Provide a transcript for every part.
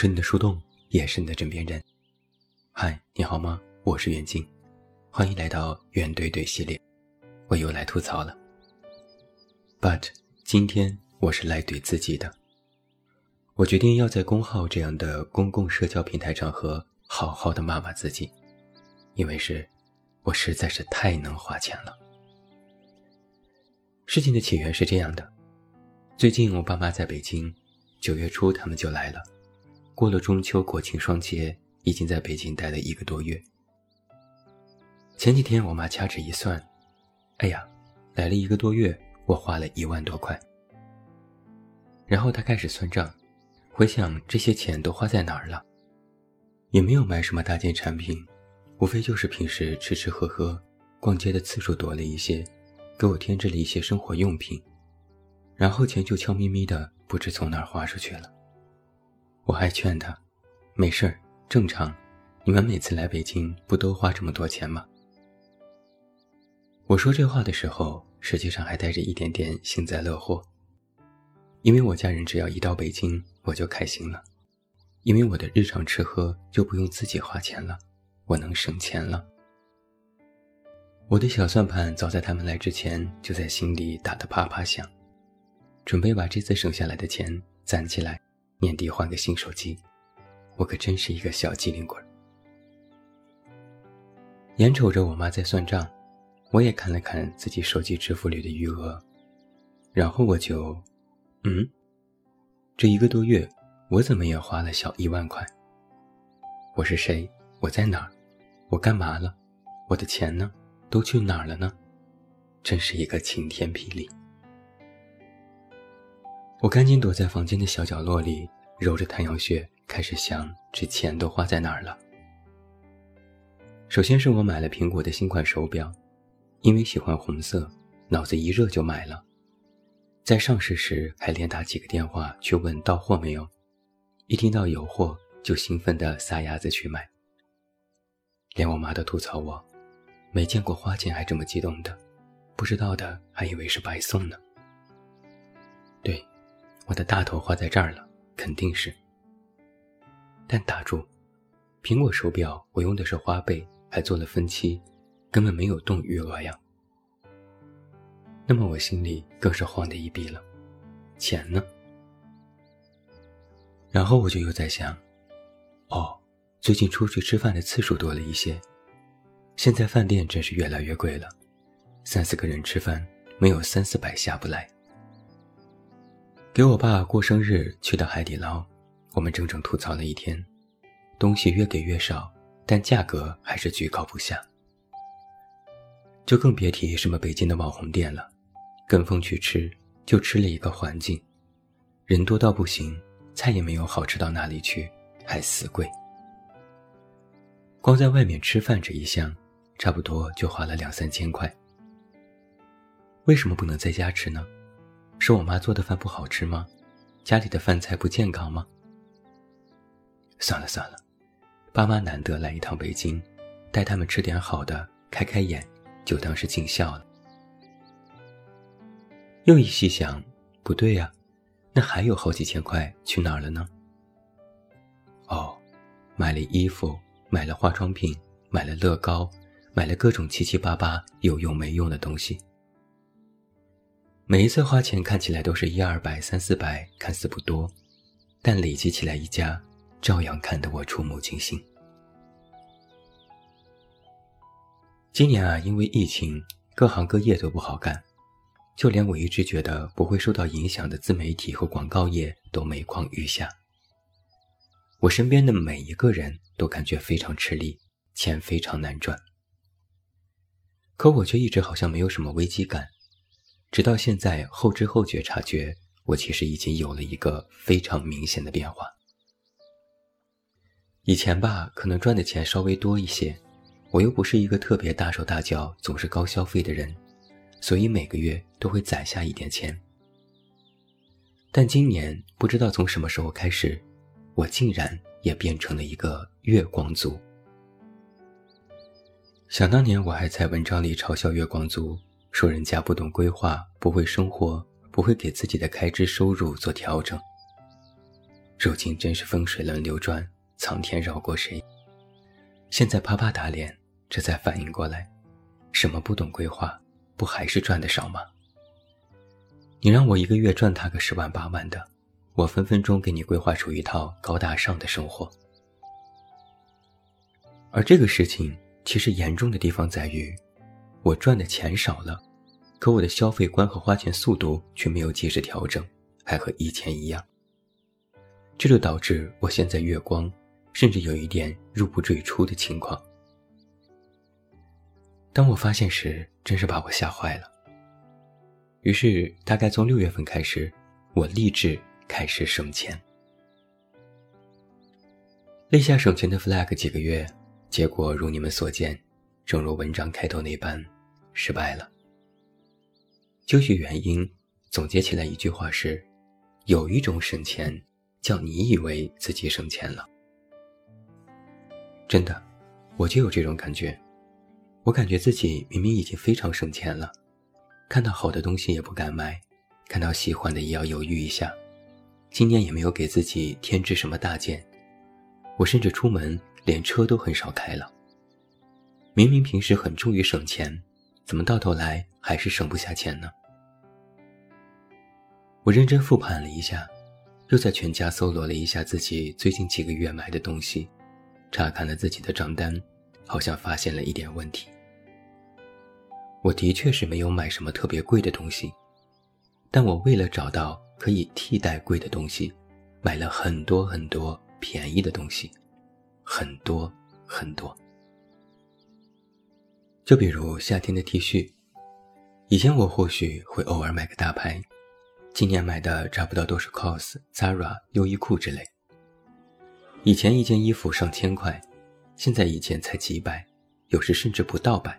是你的树洞，也是你的枕边人。嗨，你好吗？我是袁静，欢迎来到袁怼怼系列。我又来吐槽了，but 今天我是来怼自己的。我决定要在公号这样的公共社交平台场合好好的骂骂自己，因为是，我实在是太能花钱了。事情的起源是这样的，最近我爸妈在北京，九月初他们就来了。过了中秋国庆双节，已经在北京待了一个多月。前几天我妈掐指一算，哎呀，来了一个多月，我花了一万多块。然后她开始算账，回想这些钱都花在哪儿了，也没有买什么大件产品，无非就是平时吃吃喝喝，逛街的次数多了一些，给我添置了一些生活用品，然后钱就悄咪咪的不知从哪儿花出去了。我还劝他，没事儿，正常。你们每次来北京不都花这么多钱吗？我说这话的时候，实际上还带着一点点幸灾乐祸，因为我家人只要一到北京，我就开心了，因为我的日常吃喝就不用自己花钱了，我能省钱了。我的小算盘早在他们来之前就在心里打得啪啪响，准备把这次省下来的钱攒起来。年底换个新手机，我可真是一个小机灵鬼。眼瞅着我妈在算账，我也看了看自己手机支付里的余额，然后我就，嗯，这一个多月我怎么也花了小一万块。我是谁？我在哪儿？我干嘛了？我的钱呢？都去哪儿了呢？真是一个晴天霹雳。我赶紧躲在房间的小角落里，揉着太阳穴，开始想这钱都花在哪儿了。首先是我买了苹果的新款手表，因为喜欢红色，脑子一热就买了。在上市时还连打几个电话去问到货没有，一听到有货就兴奋地撒丫子去买。连我妈都吐槽我，没见过花钱还这么激动的，不知道的还以为是白送呢。对。我的大头花在这儿了，肯定是。但打住，苹果手表我用的是花呗，还做了分期，根本没有动余额呀。那么我心里更是慌的一逼了，钱呢？然后我就又在想，哦，最近出去吃饭的次数多了一些，现在饭店真是越来越贵了，三四个人吃饭没有三四百下不来。给我爸过生日去的海底捞，我们整整吐槽了一天，东西越给越少，但价格还是居高不下。就更别提什么北京的网红店了，跟风去吃就吃了一个环境，人多到不行，菜也没有好吃到哪里去，还死贵。光在外面吃饭这一项，差不多就花了两三千块。为什么不能在家吃呢？是我妈做的饭不好吃吗？家里的饭菜不健康吗？算了算了，爸妈难得来一趟北京，带他们吃点好的，开开眼，就当是尽孝了。又一细想，不对呀，那还有好几千块去哪儿了呢？哦，买了衣服，买了化妆品，买了乐高，买了各种七七八八有用没用的东西。每一次花钱看起来都是一二百、三四百，看似不多，但累积起来一家，照样看得我触目惊心。今年啊，因为疫情，各行各业都不好干，就连我一直觉得不会受到影响的自媒体和广告业都每况愈下。我身边的每一个人都感觉非常吃力，钱非常难赚，可我却一直好像没有什么危机感。直到现在，后知后觉察觉，我其实已经有了一个非常明显的变化。以前吧，可能赚的钱稍微多一些，我又不是一个特别大手大脚、总是高消费的人，所以每个月都会攒下一点钱。但今年不知道从什么时候开始，我竟然也变成了一个月光族。想当年，我还在文章里嘲笑月光族。说人家不懂规划，不会生活，不会给自己的开支收入做调整。如今真是风水轮流转，苍天饶过谁？现在啪啪打脸，这才反应过来，什么不懂规划，不还是赚的少吗？你让我一个月赚他个十万八万的，我分分钟给你规划出一套高大上的生活。而这个事情其实严重的地方在于，我赚的钱少了，可我的消费观和花钱速度却没有及时调整，还和以前一样。这就导致我现在月光，甚至有一点入不坠出的情况。当我发现时，真是把我吓坏了。于是，大概从六月份开始，我立志开始省钱。立下省钱的 flag 几个月，结果如你们所见，正如文章开头那般，失败了。究其原因，总结起来一句话是：有一种省钱。叫你以为自己省钱了，真的，我就有这种感觉。我感觉自己明明已经非常省钱了，看到好的东西也不敢买，看到喜欢的也要犹豫一下。今年也没有给自己添置什么大件，我甚至出门连车都很少开了。明明平时很注意省钱，怎么到头来还是省不下钱呢？我认真复盘了一下。又在全家搜罗了一下自己最近几个月买的东西，查看了自己的账单，好像发现了一点问题。我的确是没有买什么特别贵的东西，但我为了找到可以替代贵的东西，买了很多很多便宜的东西，很多很多。就比如夏天的 T 恤，以前我或许会偶尔买个大牌。今年买的差不多都是 COS、Zara、优衣库之类。以前一件衣服上千块，现在一件才几百，有时甚至不到百。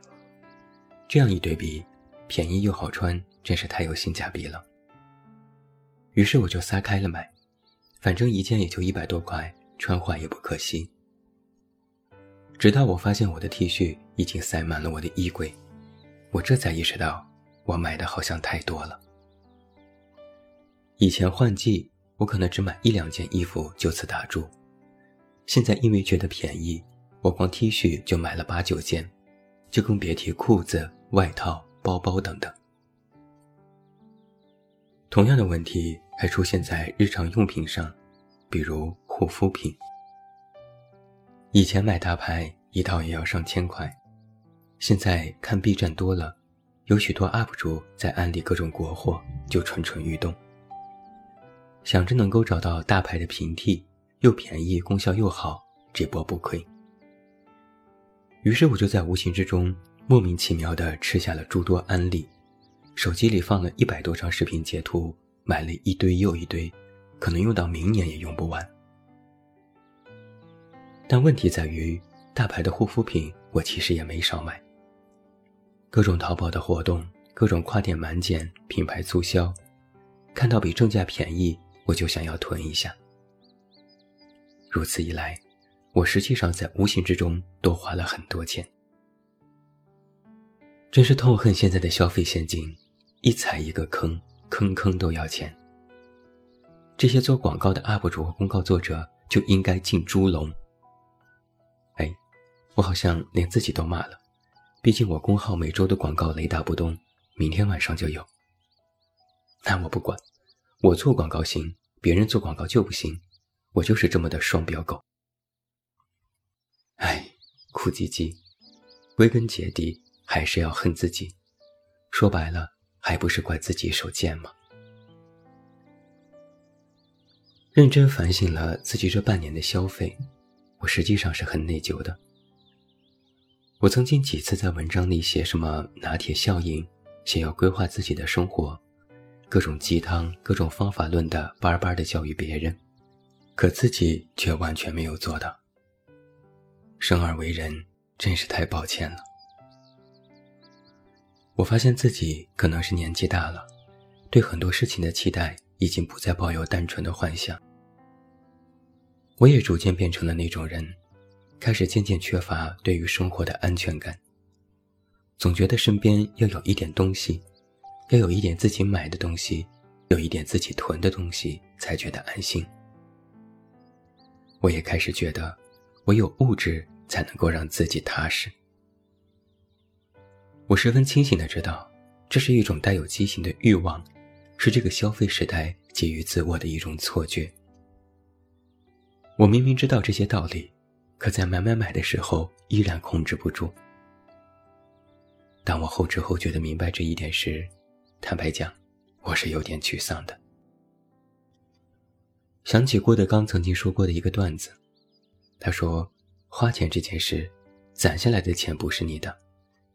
这样一对比，便宜又好穿，真是太有性价比了。于是我就撒开了买，反正一件也就一百多块，穿坏也不可惜。直到我发现我的 T 恤已经塞满了我的衣柜，我这才意识到，我买的好像太多了。以前换季，我可能只买一两件衣服就此打住。现在因为觉得便宜，我光 T 恤就买了八九件，就更别提裤子、外套、包包等等。同样的问题还出现在日常用品上，比如护肤品。以前买大牌一套也要上千块，现在看 B 站多了，有许多 UP 主在安利各种国货，就蠢蠢欲动。想着能够找到大牌的平替，又便宜，功效又好，这波不亏。于是我就在无形之中莫名其妙地吃下了诸多安利，手机里放了一百多张视频截图，买了一堆又一堆，可能用到明年也用不完。但问题在于，大牌的护肤品我其实也没少买，各种淘宝的活动，各种跨店满减，品牌促销，看到比正价便宜。我就想要囤一下。如此一来，我实际上在无形之中多花了很多钱。真是痛恨现在的消费陷阱，一踩一个坑，坑坑都要钱。这些做广告的 UP 主和公告作者就应该进猪笼。我好像连自己都骂了，毕竟我公号每周的广告雷打不动，明天晚上就有。那我不管。我做广告行，别人做广告就不行，我就是这么的双标狗。哎，苦唧唧，归根结底还是要恨自己。说白了，还不是怪自己手贱吗？认真反省了自己这半年的消费，我实际上是很内疚的。我曾经几次在文章里写什么拿铁效应，想要规划自己的生活。各种鸡汤、各种方法论的巴巴的教育别人，可自己却完全没有做到。生而为人，真是太抱歉了。我发现自己可能是年纪大了，对很多事情的期待已经不再抱有单纯的幻想。我也逐渐变成了那种人，开始渐渐缺乏对于生活的安全感，总觉得身边要有一点东西。要有一点自己买的东西，有一点自己囤的东西，才觉得安心。我也开始觉得，唯有物质才能够让自己踏实。我十分清醒的知道，这是一种带有畸形的欲望，是这个消费时代给予自我的一种错觉。我明明知道这些道理，可在买买买的时候依然控制不住。当我后知后觉的明白这一点时，坦白讲，我是有点沮丧的。想起郭德纲曾经说过的一个段子，他说：“花钱这件事，攒下来的钱不是你的。”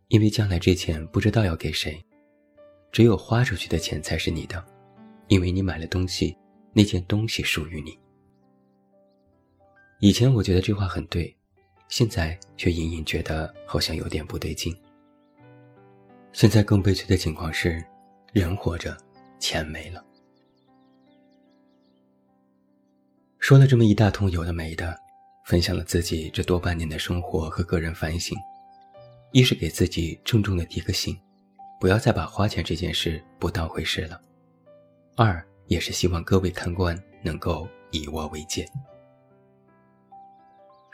因为将来这钱不知道要给谁，只有花出去的钱才是你的，因为你买了东西，那件东西属于你。以前我觉得这话很对，现在却隐隐觉得好像有点不对劲。现在更悲催的情况是，人活着，钱没了。说了这么一大通有的没的，分享了自己这多半年的生活和个人反省。一是给自己郑重的提个醒，不要再把花钱这件事不当回事了；二也是希望各位看官能够以我为戒。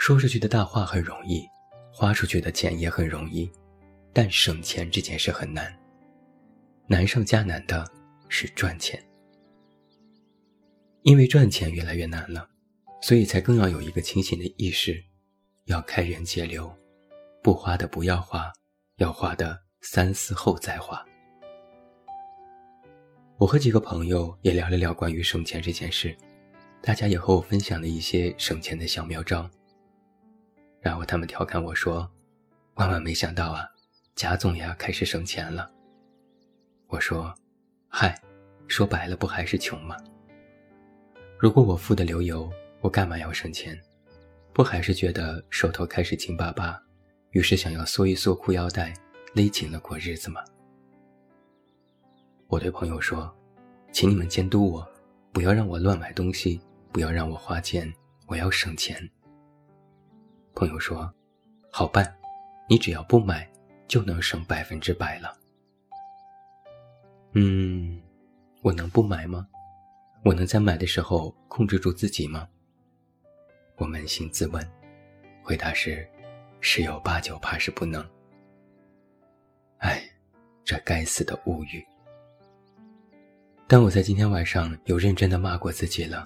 说出去的大话很容易，花出去的钱也很容易，但省钱这件事很难。难上加难的是赚钱，因为赚钱越来越难了，所以才更要有一个清醒的意识，要开源节流。不花的不要花，要花的三思后再花。我和几个朋友也聊了聊关于省钱这件事，大家也和我分享了一些省钱的小妙招。然后他们调侃我说：“万万没想到啊，贾总也开始省钱了。”我说：“嗨，说白了不还是穷吗？如果我富得流油，我干嘛要省钱？不还是觉得手头开始紧巴巴？”于是想要缩一缩裤腰带，勒紧了过日子吗？我对朋友说：“请你们监督我，不要让我乱买东西，不要让我花钱，我要省钱。”朋友说：“好办，你只要不买，就能省百分之百了。”嗯，我能不买吗？我能在买的时候控制住自己吗？我扪心自问，回答是。十有八九怕是不能。哎，这该死的物欲！但我在今天晚上有认真的骂过自己了，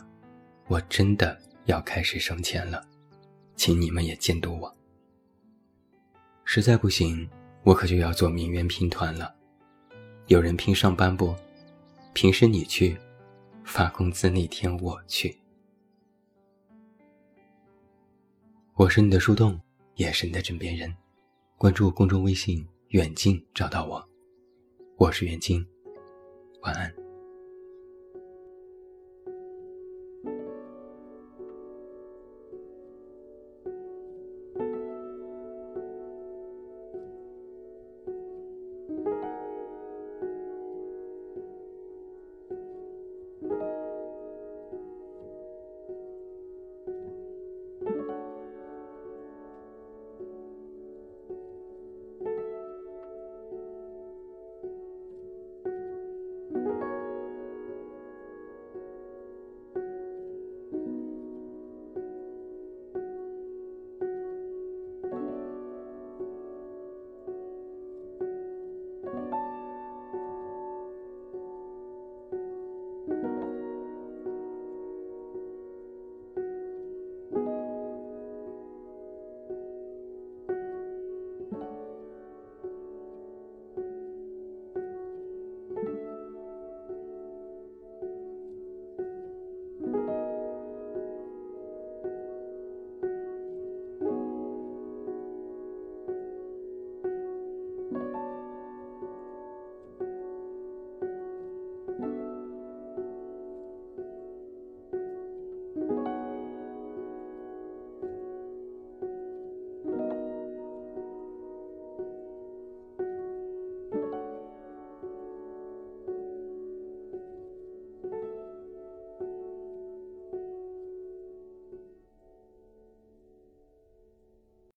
我真的要开始省钱了，请你们也监督我。实在不行，我可就要做名媛拼团了。有人拼上班不？平时你去，发工资那天我去。我是你的树洞。也是你的枕边人，关注公众微信“远近”找到我，我是远近，晚安。